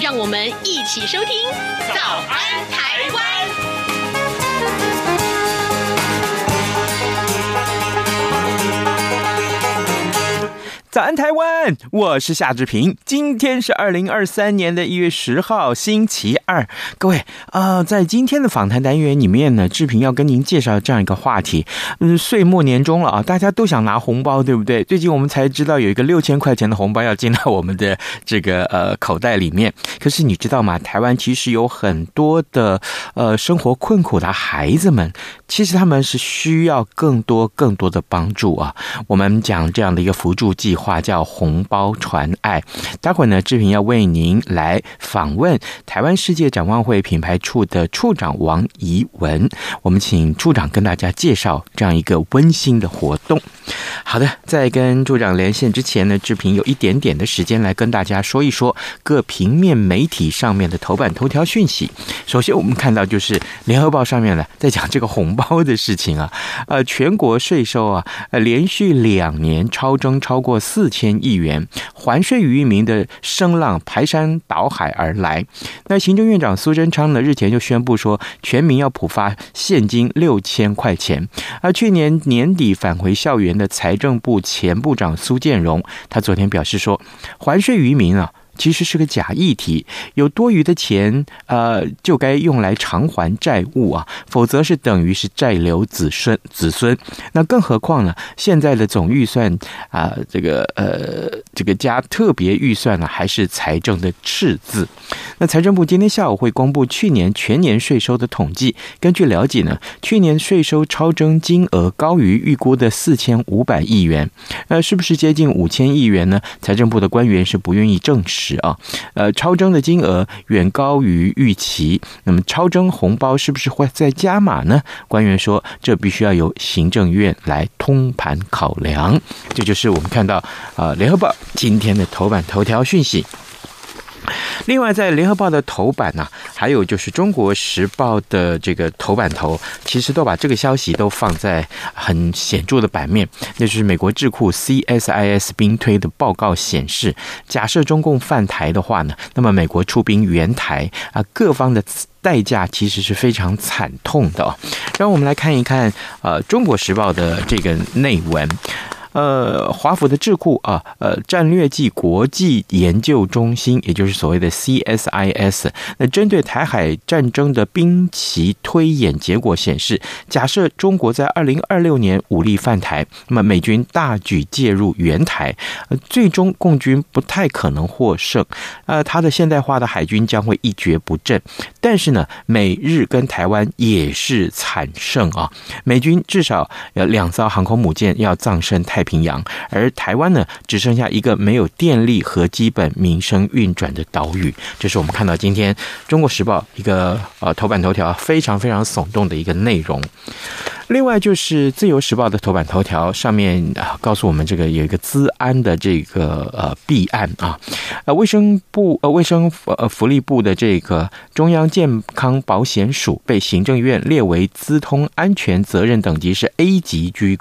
让我们一起收听《早安台湾》。安，台湾！我是夏志平。今天是二零二三年的一月十号，星期二。各位啊、在今天的访谈单元里面呢，志平要跟您介绍这样一个话题。嗯，岁末年终了啊，大家都想拿红包，对不对？最近我们才知道有一个六千块钱的红包要进到我们的这个呃口袋里面。可是你知道吗？台湾其实有很多的呃生活困苦的孩子们，其实他们是需要更多更多的帮助啊。我们讲这样的一个扶助计划。话叫红包传爱，待会儿呢，志平要为您来访问台湾世界展望会品牌处的处长王怡文，我们请处长跟大家介绍这样一个温馨的活动。好的，在跟处长连线之前呢，志平有一点点的时间来跟大家说一说各平面媒体上面的头版头条讯息。首先，我们看到就是联合报上面呢，在讲这个红包的事情啊，呃，全国税收啊，呃，连续两年超征超过。四千亿元还税于民的声浪排山倒海而来。那行政院长苏贞昌呢，日前就宣布说，全民要普发现金六千块钱。而去年年底返回校园的财政部前部长苏建荣，他昨天表示说，还税于民啊。其实是个假议题，有多余的钱，呃，就该用来偿还债务啊，否则是等于是债留子孙子孙。那更何况呢？现在的总预算啊，这个呃，这个加特别预算呢，还是财政的赤字。那财政部今天下午会公布去年全年税收的统计。根据了解呢，去年税收超征金额高于预估的四千五百亿元，呃，是不是接近五千亿元呢？财政部的官员是不愿意证实。啊，呃，超征的金额远高于预期。那么，超征红包是不是会再加码呢？官员说，这必须要由行政院来通盘考量。这就是我们看到啊，《联合报》今天的头版头条讯息。另外，在联合报的头版呢、还有就是中国时报的这个头版头，其实都把这个消息都放在很显著的版面。那就是美国智库 CSIS 兵推的报告显示，假设中共犯台的话呢，那么美国出兵援台啊，各方的代价其实是非常惨痛的。让我们来看一看，呃，中国时报的这个内文。呃，华府的智库啊，呃，战略暨国际研究中心，也就是所谓的 CSIS，那针对台海战争的兵棋推演结果显示，假设中国在二零二六年武力犯台，那么美军大举介入援台，呃，最终共军不太可能获胜，呃，他的现代化的海军将会一蹶不振。但是呢，美日跟台湾也是惨胜啊，美军至少有两艘航空母舰要葬身太。太平洋，而台湾呢，只剩下一个没有电力和基本民生运转的岛屿。这是我们看到今天《中国时报》一个呃头版头条非常非常耸动的一个内容。另外就是《自由时报》的头版头条上面啊，告诉我们这个有一个资安的这个呃弊案啊，呃卫生部呃卫生呃福利部的这个中央健康保险署被行政院列为资通安全责任等级是 A 级居。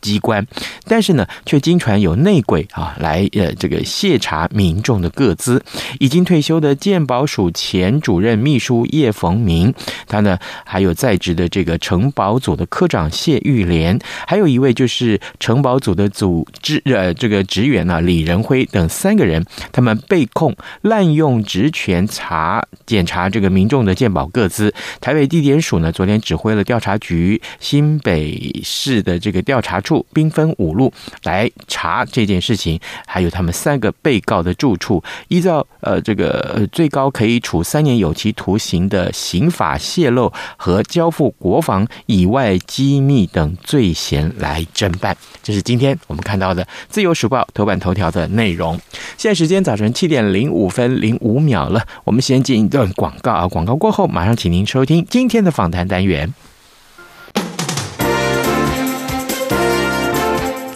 机关，但是呢，却经传有内鬼啊，来呃这个泄查民众的个资。已经退休的鉴宝署前主任秘书叶逢明，他呢还有在职的这个城保组的科长谢玉莲，还有一位就是城保组的组织呃这个职员呢李仁辉等三个人，他们被控滥用职权查检查这个民众的鉴宝个资。台北地检署呢昨天指挥了调查局新北市的这个调查。处兵分五路来查这件事情，还有他们三个被告的住处，依照呃这个最高可以处三年有期徒刑的刑法泄露和交付国防以外机密等罪嫌来侦办。这是今天我们看到的《自由时报》头版头条的内容。现在时间早晨七点零五分零五秒了，我们先进一段广告啊，广告过后马上请您收听今天的访谈单元。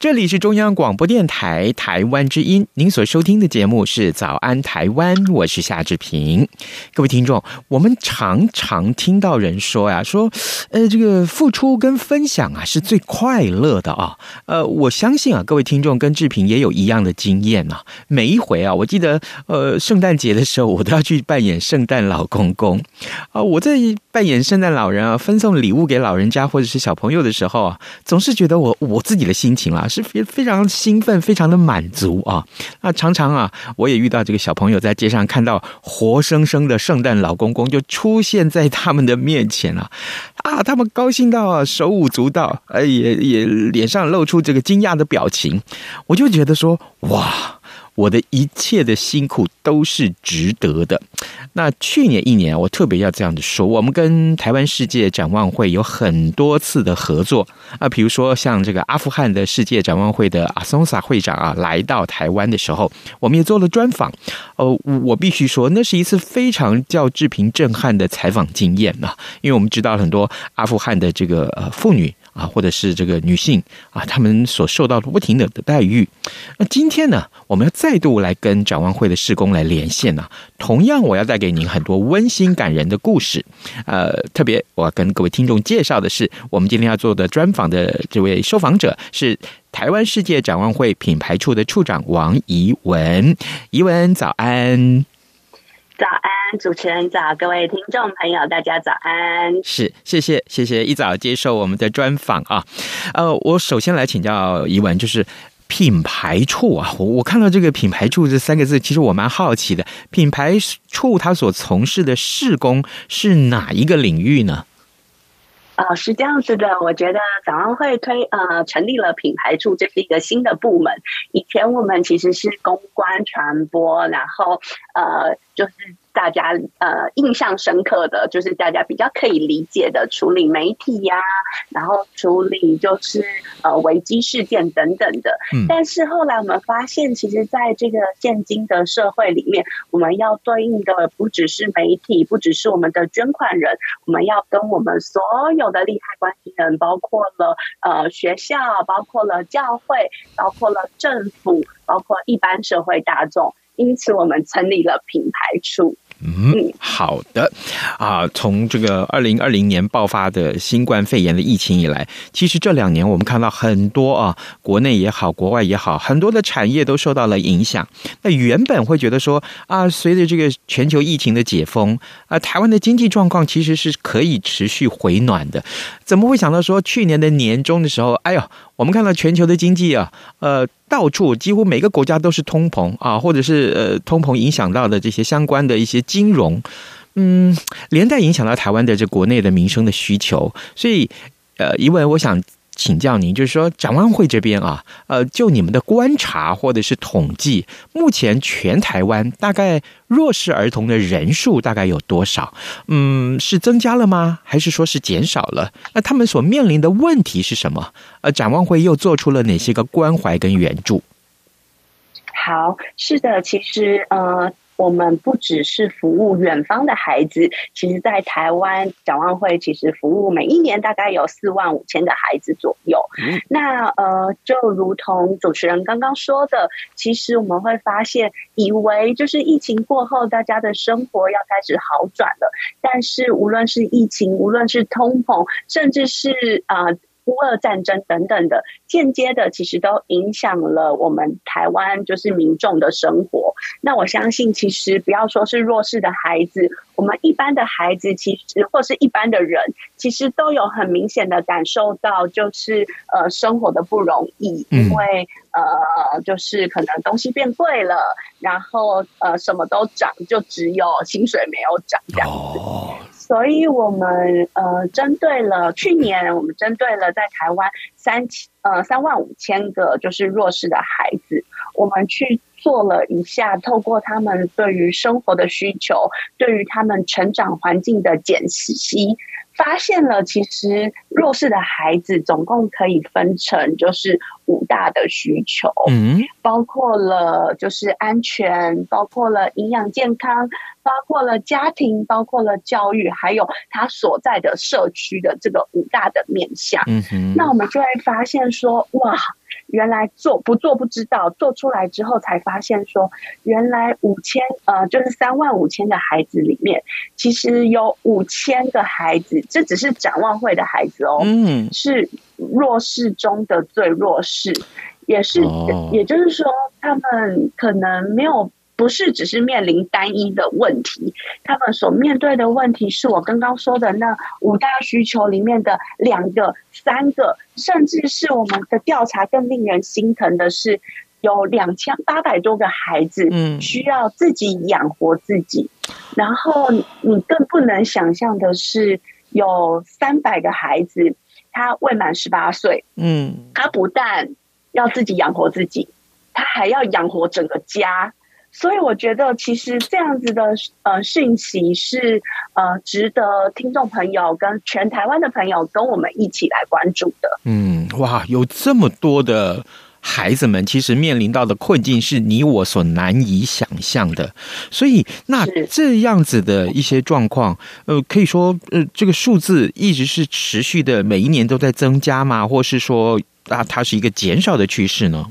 这里是中央广播电台台湾之音，您所收听的节目是《早安台湾》，我是夏志平。各位听众，我们常常听到人说呀，说，呃，这个付出跟分享啊是最快乐的啊。呃，我相信啊，各位听众跟志平也有一样的经验呐。每一回啊，我记得，呃，圣诞节的时候，我都要去扮演圣诞老公公啊。我在扮演圣诞老人啊，分送礼物给老人家或者是小朋友的时候啊，总是觉得我我自己的心情啊。是非非常兴奋，非常的满足啊！那常常啊，我也遇到这个小朋友在街上看到活生生的圣诞老公公就出现在他们的面前了啊，他们高兴到啊手舞足蹈，呃，也也脸上露出这个惊讶的表情，我就觉得说哇。我的一切的辛苦都是值得的。那去年一年，我特别要这样子说，我们跟台湾世界展望会有很多次的合作啊，比如说像这个阿富汗的世界展望会的阿松萨会长啊，来到台湾的时候，我们也做了专访。哦，我必须说，那是一次非常叫志平震撼的采访经验呐，因为我们知道很多阿富汗的这个呃妇女。啊，或者是这个女性啊，她们所受到的不停的的待遇。那今天呢，我们要再度来跟展望会的施工来连线呢、同样，我要带给您很多温馨感人的故事。呃，特别我要跟各位听众介绍的是，我们今天要做的专访的这位受访者是台湾世界展望会品牌处的处长王怡文。怡文，早安。早安，主持人早，各位听众朋友，大家早安。是，谢谢，谢谢一早接受我们的专访啊。呃，我首先来请教一文，就是品牌处啊，我我看到这个品牌处这三个字，其实我蛮好奇的，品牌处它所从事的事工是哪一个领域呢？哦，是这样子的，我觉得早安会推呃成立了品牌处，这是一个新的部门。以前我们其实是公关传播，然后呃就是。大家呃印象深刻的就是大家比较可以理解的处理媒体呀、啊，然后处理就是呃危机事件等等的。嗯，但是后来我们发现，其实在这个现今的社会里面，我们要对应的不只是媒体，不只是我们的捐款人，我们要跟我们所有的利害关系人，包括了呃学校，包括了教会，包括了政府，包括一般社会大众。因此，我们成立了品牌处。嗯，好的啊。从这个二零二零年爆发的新冠肺炎的疫情以来，其实这两年我们看到很多啊，国内也好，国外也好，很多的产业都受到了影响。那原本会觉得说啊，随着这个全球疫情的解封啊，台湾的经济状况其实是可以持续回暖的。怎么会想到说去年的年中的时候，哎呦，我们看到全球的经济啊，呃。到处几乎每个国家都是通膨啊，或者是呃通膨影响到的这些相关的一些金融，嗯，连带影响到台湾的这国内的民生的需求，所以呃，因为我想。请教您，就是说展望会这边啊，呃，就你们的观察或者是统计，目前全台湾大概弱势儿童的人数大概有多少？嗯，是增加了吗？还是说是减少了？那他们所面临的问题是什么？呃，展望会又做出了哪些个关怀跟援助？好，是的，其实呃。我们不只是服务远方的孩子，其实，在台湾展望会其实服务每一年大概有四万五千的孩子左右。嗯、那呃，就如同主持人刚刚说的，其实我们会发现，以为就是疫情过后大家的生活要开始好转了，但是无论是疫情，无论是通膨，甚至是啊。呃乌俄战争等等的，间接的其实都影响了我们台湾就是民众的生活。那我相信，其实不要说是弱势的孩子，我们一般的孩子，其实或是一般的人，其实都有很明显的感受到，就是呃生活的不容易，因为呃就是可能东西变贵了，然后呃什么都涨，就只有薪水没有涨这样子。所以，我们呃，针对了去年，我们针对了在台湾三千呃三万五千个就是弱势的孩子，我们去做了一下，透过他们对于生活的需求，对于他们成长环境的解析。发现了，其实弱势的孩子总共可以分成就是五大的需求，嗯，包括了就是安全，包括了营养健康，包括了家庭，包括了教育，还有他所在的社区的这个五大的面向。嗯哼，那我们就会发现说，哇。原来做不做不知道，做出来之后才发现说，原来五千呃就是三万五千的孩子里面，其实有五千个孩子，这只是展望会的孩子哦，嗯，是弱势中的最弱势，也是，哦，也就是说，他们可能没有。不是只是面临单一的问题，他们所面对的问题是我刚刚说的那五大需求里面的两个、三个，甚至是我们的调查更令人心疼的是，有两千八百多个孩子，嗯，需要自己养活自己。嗯、然后你更不能想象的是，有三百个孩子，他未满十八岁，嗯，他不但要自己养活自己，他还要养活整个家。所以我觉得，其实这样子的呃讯息是呃值得听众朋友跟全台湾的朋友跟我们一起来关注的。嗯，哇，有这么多的孩子们，其实面临到的困境是你我所难以想象的。所以，那这样子的一些状况，呃，可以说呃这个数字一直是持续的，每一年都在增加吗？或是说啊，它是一个减少的趋势呢？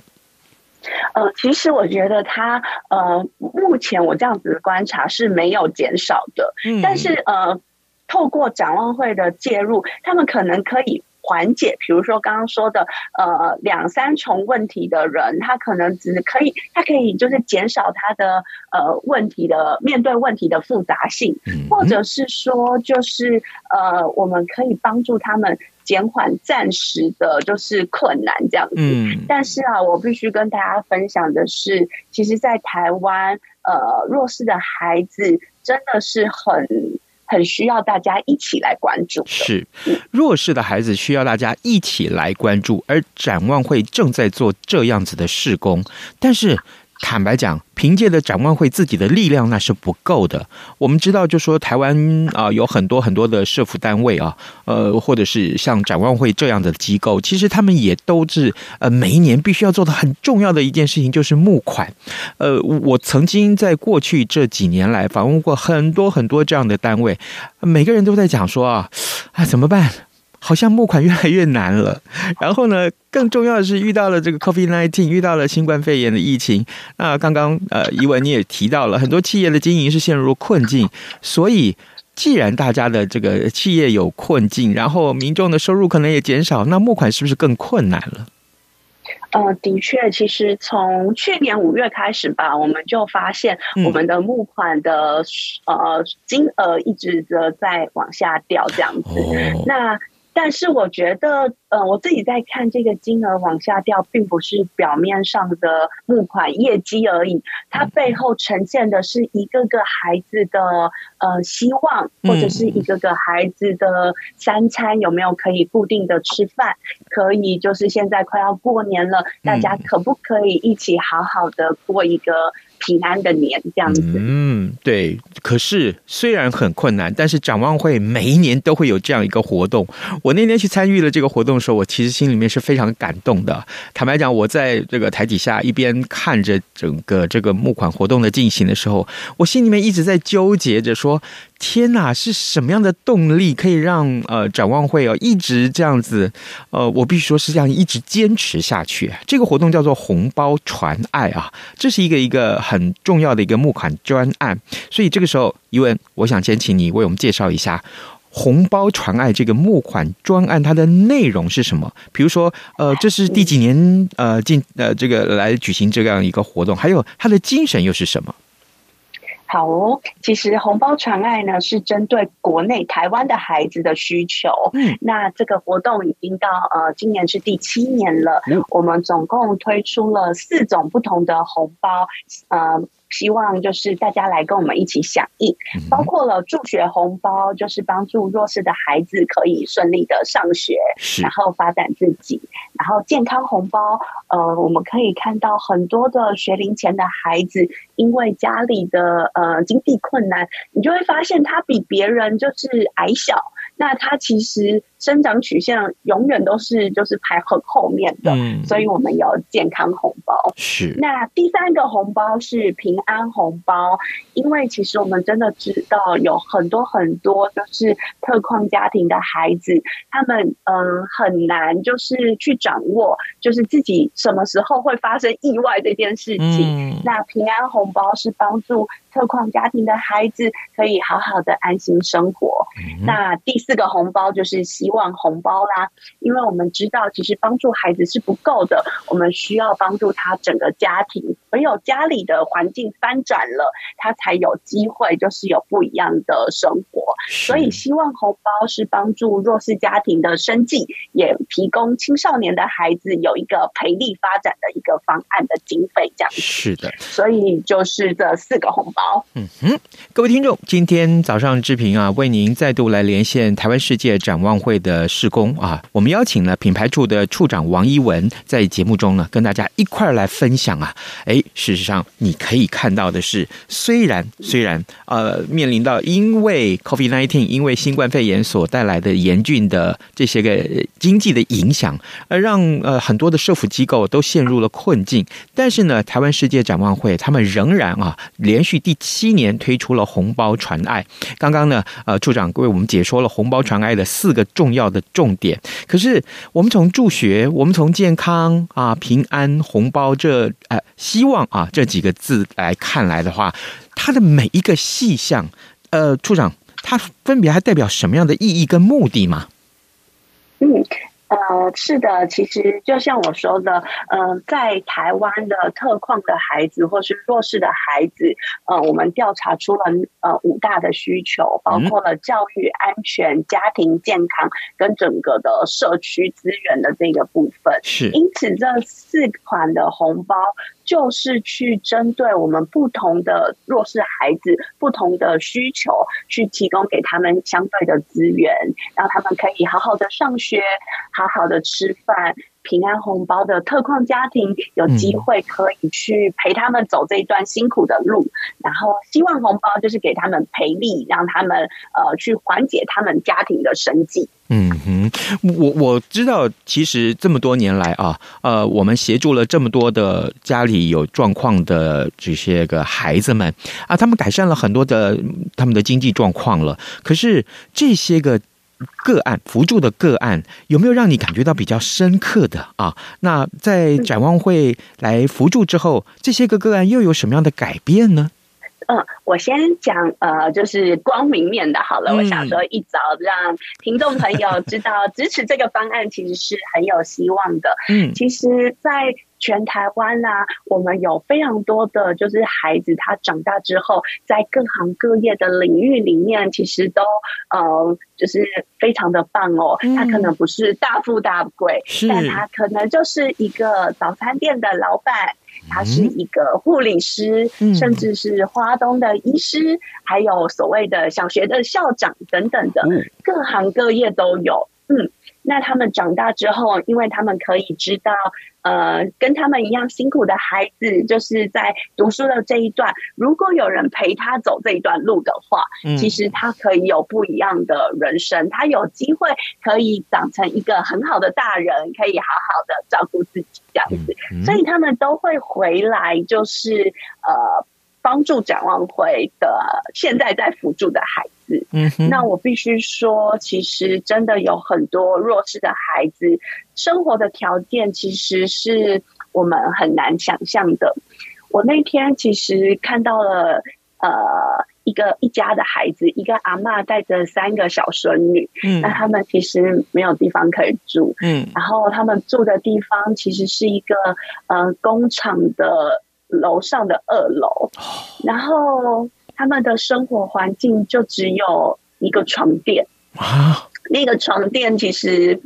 呃，其实我觉得他呃，目前我这样子的观察是没有减少的，嗯，但是呃，透过展望会的介入，他们可能可以缓解，比如说刚刚说的呃两三重问题的人，他可能只可以，他可以就是减少他的呃问题的面对问题的复杂性，或者是说就是呃，我们可以帮助他们。减缓暂时的，就是困难这样子。嗯，但是啊，我必须跟大家分享的是，其实，在台湾，呃，弱势的孩子真的是很很需要大家一起来关注。是，弱势的孩子需要大家一起来关注，而展望会正在做这样子的事工，但是。坦白讲，凭借着展望会自己的力量那是不够的。我们知道，就说台湾啊、有很多很多的社福单位啊，呃，或者是像展望会这样的机构，其实他们也都是呃，每一年必须要做的很重要的一件事情，就是募款。呃，我曾经在过去这几年来访问过很多很多这样的单位，每个人都在讲说啊，啊，怎么办？好像募款越来越难了，然后呢，更重要的是遇到了这个 COVID-19，遇到了新冠肺炎的疫情。那刚刚呃，怡文你也提到了很多企业的经营是陷入困境，所以既然大家的这个企业有困境，然后民众的收入可能也减少，那募款是不是更困难了？呃，的确，其实从去年五月开始吧，我们就发现我们的募款的、嗯、呃金额一直的在往下掉，这样子。哦、那但是我觉得，呃，我自己在看这个金额往下掉，并不是表面上的募款业绩而已，它背后呈现的是一个个孩子的呃希望，或者是一个个孩子的三餐有没有可以固定的吃饭，可以就是现在快要过年了，大家可不可以一起好好的过一个平安的年这样子？嗯，对。可是虽然很困难，但是展望会每一年都会有这样一个活动。我那天去参与了这个活动的时候，我其实心里面是非常感动的。坦白讲，我在这个台底下一边看着整个这个募款活动的进行的时候，我心里面一直在纠结着说：天哪，是什么样的动力可以让呃展望会哦一直这样子？呃，我必须说是这样一直坚持下去。这个活动叫做红包传爱啊，这是一个一个很重要的一个募款专案。所以这个时候，怡文，我想先请你为我们介绍一下。红包传爱这个募款专案，它的内容是什么？比如说，呃，这是第几年呃进呃这个来举行这样一个活动？还有它的精神又是什么？好哦，其实红包传爱呢是针对国内台湾的孩子的需求。嗯，那这个活动已经到呃今年是第七年了。嗯，我们总共推出了四种不同的红包，呃。希望就是大家来跟我们一起响应，包括了助学红包，就是帮助弱势的孩子可以顺利的上学，然后发展自己。然后健康红包，呃，我们可以看到很多的学龄前的孩子，因为家里的呃经济困难，你就会发现他比别人就是矮小。那它其实生长曲线永远都是就是排很后面的，嗯，所以我们有健康红包。是。那第三个红包是平安红包，因为其实我们真的知道有很多很多就是特困家庭的孩子，他们嗯、呃、很难就是去掌握，就是自己什么时候会发生意外这件事情。嗯、那平安红包是帮助特困家庭的孩子可以好好的安心生活。嗯、那第四个红包就是希望红包啦，因为我们知道，其实帮助孩子是不够的，我们需要帮助他整个家庭，唯有家里的环境翻转了，他才有机会，就是有不一样的生活。所以，希望红包是帮助弱势家庭的生计，也提供青少年的孩子有一个培力发展的一个方案的经费，这样子。是的，所以就是这四个红包。嗯哼，各位听众，今天早上志平啊，为您再度来连线。台湾世界展望会的施工啊，我们邀请了品牌处的处长王一文在节目中呢，跟大家一块儿来分享啊。哎，事实上你可以看到的是，虽然虽然呃面临到因为 COVID-19 因为新冠肺炎所带来的严峻的这些个经济的影响，而让呃很多的社福机构都陷入了困境，但是呢，台湾世界展望会他们仍然啊连续第七年推出了红包传爱。刚刚呢，呃处长为我们解说了红。包传爱的四个重要的重点，可是我们从助学，我们从健康啊、平安、红包这呃希望啊这几个字来看来的话，它的每一个细项，呃，处长，它分别还代表什么样的意义跟目的吗？嗯。呃，是的，其实就像我说的，呃，在台湾的特困的孩子或是弱势的孩子，呃，我们调查出了呃五大的需求，包括了教育、安全、家庭健康跟整个的社区资源的这个部分。是，因此这四款的红包。就是去针对我们不同的弱势孩子不同的需求，去提供给他们相对的资源，让他们可以好好的上学，好好的吃饭。平安红包的特困家庭有机会可以去陪他们走这一段辛苦的路，然后希望红包就是给他们培力，让他们呃去缓解他们家庭的生计。嗯哼，我我知道，其实这么多年来啊，呃，我们协助了这么多的家里有状况的这些个孩子们啊，他们改善了很多的他们的经济状况了。可是这些个。个案扶助的个案有没有让你感觉到比较深刻的啊？那在展望会来扶助之后，这些个个案又有什么样的改变呢？嗯，我先讲呃，就是光明面的好了。嗯、我想说一早让听众朋友知道，支持这个方案其实是很有希望的。嗯，其实，在全台湾啊，我们有非常多的就是孩子，他长大之后在各行各业的领域里面，其实都呃就是非常的棒哦。嗯、他可能不是大富大贵，是但他可能就是一个早餐店的老板。他是一个护理师，嗯、甚至是花东的医师，嗯、还有所谓的小学的校长等等的，嗯、各行各业都有。嗯，那他们长大之后，因为他们可以知道。呃，跟他们一样辛苦的孩子，就是在读书的这一段，如果有人陪他走这一段路的话，嗯、其实他可以有不一样的人生，他有机会可以长成一个很好的大人，可以好好的照顾自己这样子，所以他们都会回来，就是呃。帮助展望会的现在在辅助的孩子，嗯哼，那我必须说，其实真的有很多弱势的孩子，生活的条件其实是我们很难想象的。我那天其实看到了，呃，一个一家的孩子，一个阿妈带着三个小孙女，嗯，那他们其实没有地方可以住，嗯，然后他们住的地方其实是一个呃工厂的。楼上的二楼，然后他们的生活环境就只有一个床垫啊。那个床垫其实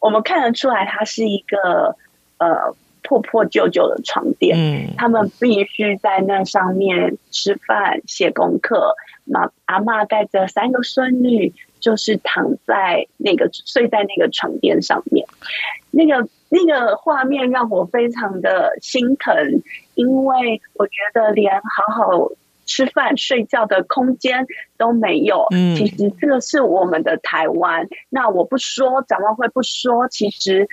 我们看得出来，它是一个呃破破旧旧的床垫。嗯，他们必须在那上面吃饭、写功课。妈阿嬷带着三个孙女，就是躺在那个睡在那个床垫上面。那个那个画面让我非常的心疼。因为我觉得连好好吃饭睡觉的空间都没有，嗯，其实这个是我们的台湾。那我不说，展望会不说，其实。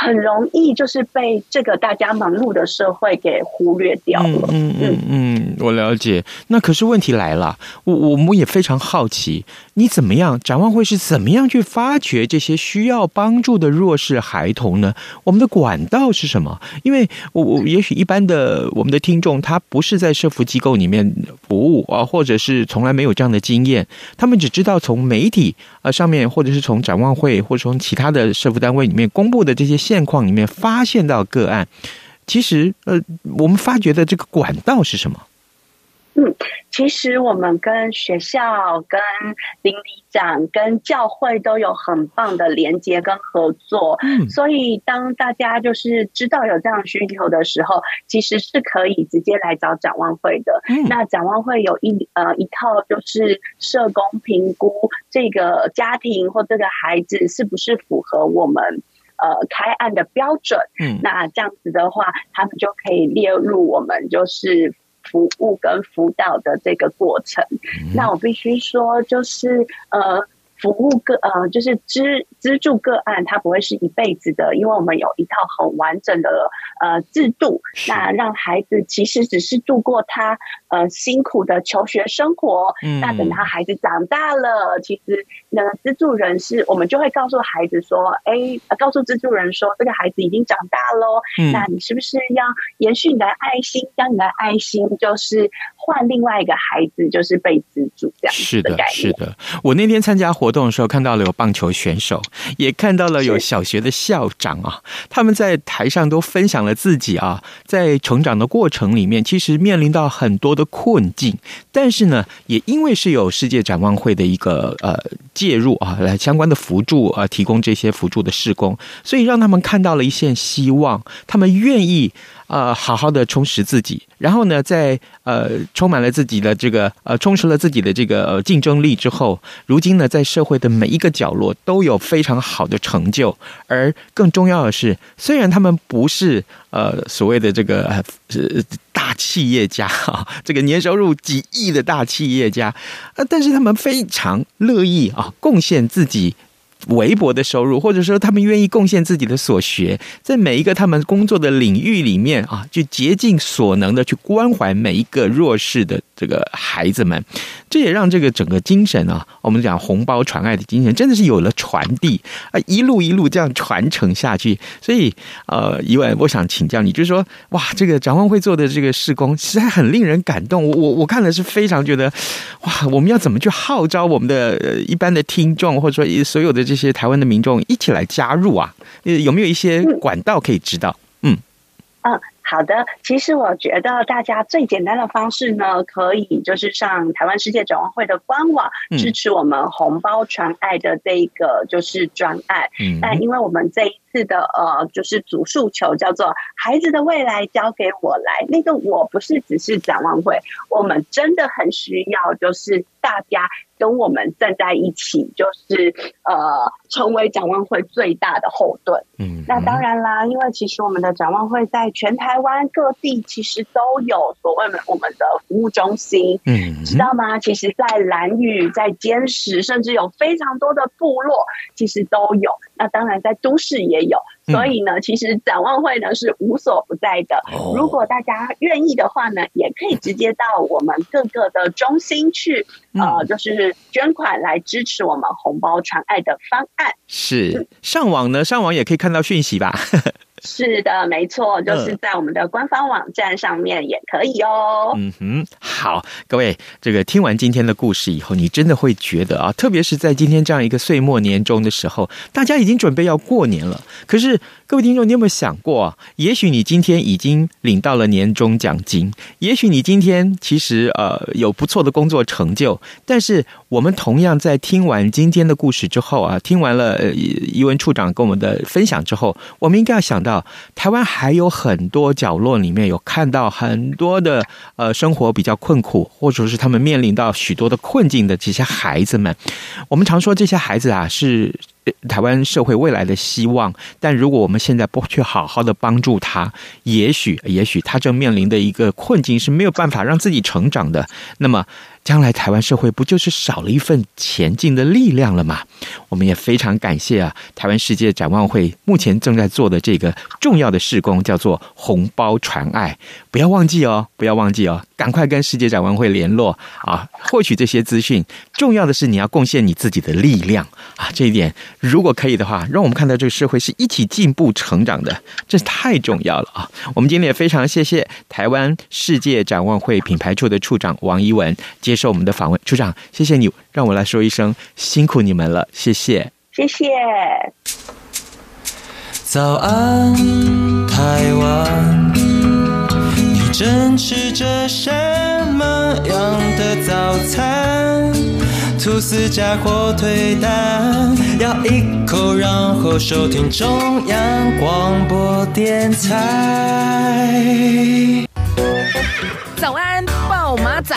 很容易就是被这个大家忙碌的社会给忽略掉了。嗯嗯嗯，嗯，我了解。那可是问题来了，我我们也非常好奇，你怎么样？展望会是怎么样去发掘这些需要帮助的弱势孩童呢？我们的管道是什么？因为我我也许一般的我们的听众他不是在社福机构里面服务啊，或者是从来没有这样的经验，他们只知道从媒体啊上面，或者是从展望会，或者从其他的社福单位里面公布的这些。现况里面发现到个案，其实呃，我们发觉的这个管道是什么？嗯，其实我们跟学校、跟邻里长、跟教会都有很棒的连接跟合作。嗯，所以当大家就是知道有这样需求的时候，其实是可以直接来找展望会的。嗯，那展望会有一呃一套就是社工评估这个家庭或这个孩子是不是符合我们。呃，开案的标准，嗯，那这样子的话，他们就可以列入我们就是服务跟辅导的这个过程。嗯，那我必须说，就是呃。服务个呃，就是资资助个案，它不会是一辈子的，因为我们有一套很完整的呃制度，那让孩子其实只是度过他呃辛苦的求学生活。嗯，那等他孩子长大了，其实那个资助人是我们就会告诉孩子说，哎，告诉资助人说，这个孩子已经长大喽，嗯，那你是不是要延续你的爱心，将你的爱心就是换另外一个孩子，就是被资助这样子的概念。是的，是的，我那天参加活。活动的时候看到了有棒球选手，也看到了有小学的校长啊，他们在台上都分享了自己啊，在成长的过程里面，其实面临到很多的困境，但是呢，也因为是有世界展望会的一个呃介入啊，来相关的辅助啊，提供这些辅助的施工，所以让他们看到了一线希望，他们愿意。呃，好好的充实自己，然后呢，在呃充满了自己的这个呃充实了自己的这个呃竞争力之后，如今呢，在社社会的每一个角落都有非常好的成就。而更重要的是，虽然他们不是呃所谓的这个呃大企业家 哈，这个年收入几亿的大企业家，呃，但是他们非常乐意啊贡献自己。微薄的收入，或者说他们愿意贡献自己的所学，在每一个他们工作的领域里面啊，就竭尽所能的去关怀每一个弱势的这个孩子们。这也让这个整个精神啊，我们讲红包传爱的精神，真的是有了传递啊，一路一路这样传承下去。所以，呃，一位，我想请教你，就是说，哇，这个展望会做的这个事工，实在很令人感动。我我我看了是非常觉得，哇，我们要怎么去号召我们的一般的听众，或者说所有的这些台湾的民众一起来加入啊？有没有一些管道可以知道？嗯嗯。好的，其实我觉得大家最简单的方式呢，可以就是上台湾世界展望会的官网支持我们红包传爱的这个就是专案。嗯，但因为我们这一次的呃就是主诉求叫做孩子的未来交给我来，那个我不是只是展望会，我们真的很需要就是大家。跟我们站在一起，就是呃，成为展望会最大的后盾。嗯，那当然啦，因为其实我们的展望会在全台湾各地其实都有所谓的我们的服务中心。嗯，知道吗？其实，在蓝屿、在坚石，甚至有非常多的部落，其实都有。那当然，在都市也有。所以呢，其实展望会呢是无所不在的。如果大家愿意的话呢，也可以直接到我们各个的中心去，呃，就是捐款来支持我们红包传爱的方案。是上网呢，上网也可以看到讯息吧？是的，没错，就是在我们的官方网站上面也可以哦。嗯哼，好，各位，这个听完今天的故事以后，你真的会觉得啊，特别是在今天这样一个岁末年终的时候，大家已经准备要过年了。可是，各位听众，你有没有想过？也许你今天已经领到了年终奖金，也许你今天其实呃有不错的工作成就，但是我们同样在听完今天的故事之后啊，听完了宜文处长跟我们的分享之后，我们应该要想。到台湾还有很多角落里面有看到很多的呃生活比较困苦，或者是他们面临到许多的困境的这些孩子们。我们常说这些孩子啊是台湾社会未来的希望，但如果我们现在不去好好的帮助他，也许也许他正面临的一个困境是没有办法让自己成长的。那么。将来台湾社会不就是少了一份前进的力量了吗？我们也非常感谢啊，台湾世界展望会目前正在做的这个重要的事工，叫做红包传爱。不要忘记哦，不要忘记哦，赶快跟世界展望会联络啊，获取这些资讯。重要的是你要贡献你自己的力量啊，这一点如果可以的话，让我们看到这个社会是一起进步成长的，这太重要了啊！我们今天也非常谢谢台湾世界展望会品牌处的处长王一文接受我们的访问，处长，谢谢你，让我来说一声辛苦你们了，谢谢，谢谢。早安，台湾，你正吃着什么样的早餐？吐司加火腿蛋，咬一口，然后收听中央广播电台。早安，暴马仔。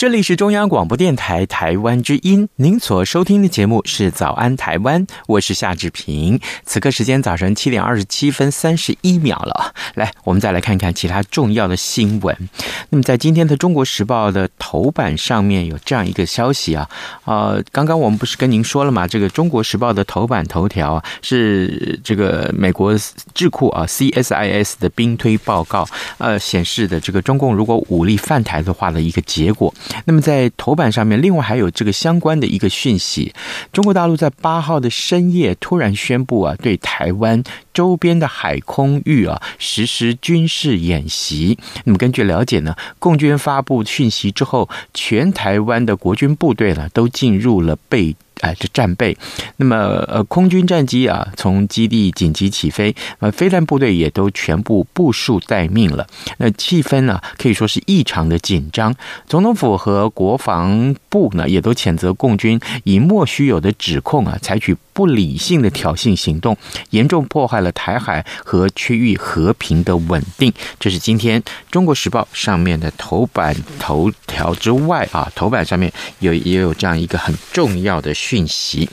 这里是中央广播电台台湾之音，您所收听的节目是《早安台湾》，我是夏志平。此刻时间早晨七点二十七分三十一秒了，来，我们再来看看其他重要的新闻。那么，在今天的《中国时报》的头版上面有这样一个消息啊，呃，刚刚我们不是跟您说了吗？这个《中国时报》的头版头条啊，是这个美国智库啊 CSIS 的兵推报告，呃，显示的这个中共如果武力犯台的话的一个结果。那么在头版上面，另外还有这个相关的一个讯息：中国大陆在八号的深夜突然宣布啊，对台湾周边的海空域啊实施军事演习。那么根据了解呢，共军发布讯息之后，全台湾的国军部队呢都进入了被。哎，这战备，那么呃，空军战机啊，从基地紧急起飞，呃，飞弹部队也都全部部署待命了。那气氛呢，可以说是异常的紧张。总统府和国防部呢，也都谴责共军以莫须有的指控啊，采取不理性的挑衅行动，严重破坏了台海和区域和平的稳定。这是今天《中国时报》上面的头版头条之外啊，头版上面有也有这样一个很重要的。讯息。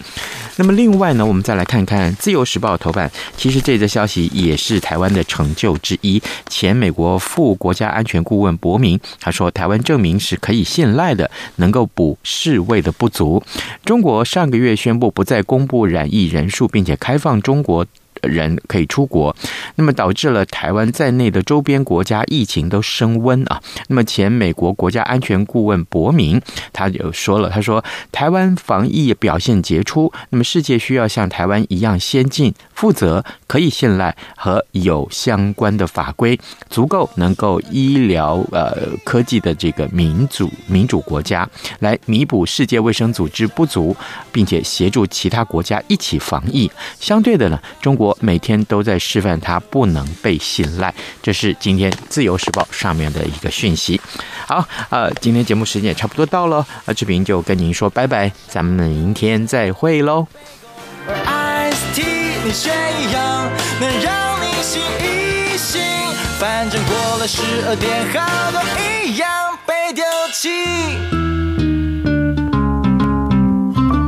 那么，另外呢，我们再来看看《自由时报》头版。其实这则消息也是台湾的成就之一。前美国副国家安全顾问伯明他说：“台湾证明是可以信赖的，能够补侍卫的不足。”中国上个月宣布不再公布染疫人数，并且开放中国。人可以出国，那么导致了台湾在内的周边国家疫情都升温啊。那么前美国国家安全顾问伯明他就说了，他说台湾防疫表现杰出，那么世界需要像台湾一样先进、负责、可以信赖和有相关的法规，足够能够医疗呃科技的这个民主民主国家来弥补世界卫生组织不足，并且协助其他国家一起防疫。相对的呢，中国每天都在示范它不能被信赖。这是今天《自由时报》上面的一个讯息。好，呃，今天节目时间也差不多到了，呃，志平就跟您说拜拜，咱们明天再会喽。反正过了十二点，好多一样被丢弃。